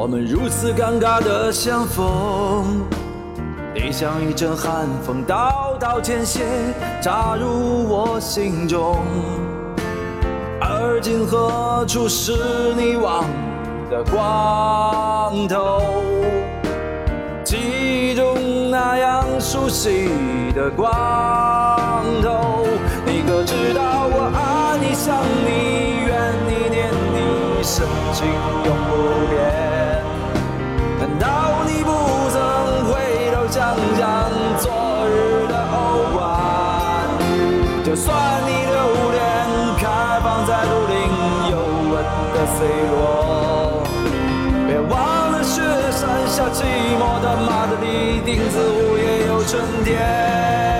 我们如此尴尬的相逢，你像一阵寒风，刀刀见血，扎入我心中。而今何处是你忘的光头？记忆中那样熟悉的光头，你可知道我爱你、想你、怨你、念你，深情就算你留恋开放在竹林幽吻的 C 罗，别忘了雪山下寂寞的马德里，钉子户也有春天。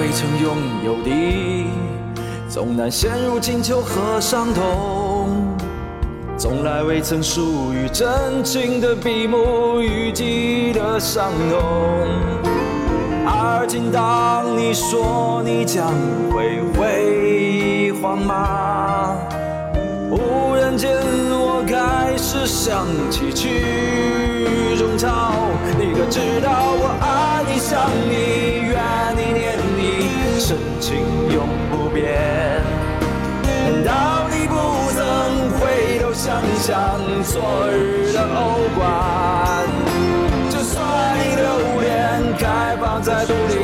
未曾拥有的，总难陷入金秋和伤痛；从来未曾属于真情的笔墨，淤积的伤痛。而今当你说你将会辉煌吗，忽然间我开始想起曲中潮。你可知道我爱你、想、你，深情永不变。难道你不曾回头想想昨日的欧冠？就算你留恋开放在竹林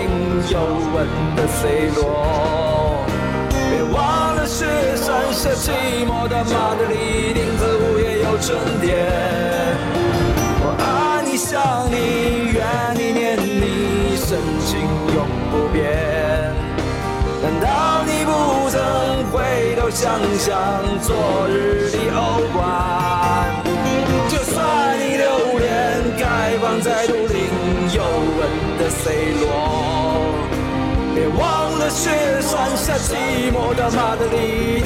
幽吻的 C 罗，别忘了雪山下寂寞的马德里，钉子户也有春天。我爱你、想你、怨你、念你，深情永不变。我想想昨日的欧冠？就算你留恋开放在竹林幽吻的 C 罗，别忘了雪山下寂寞的马德里，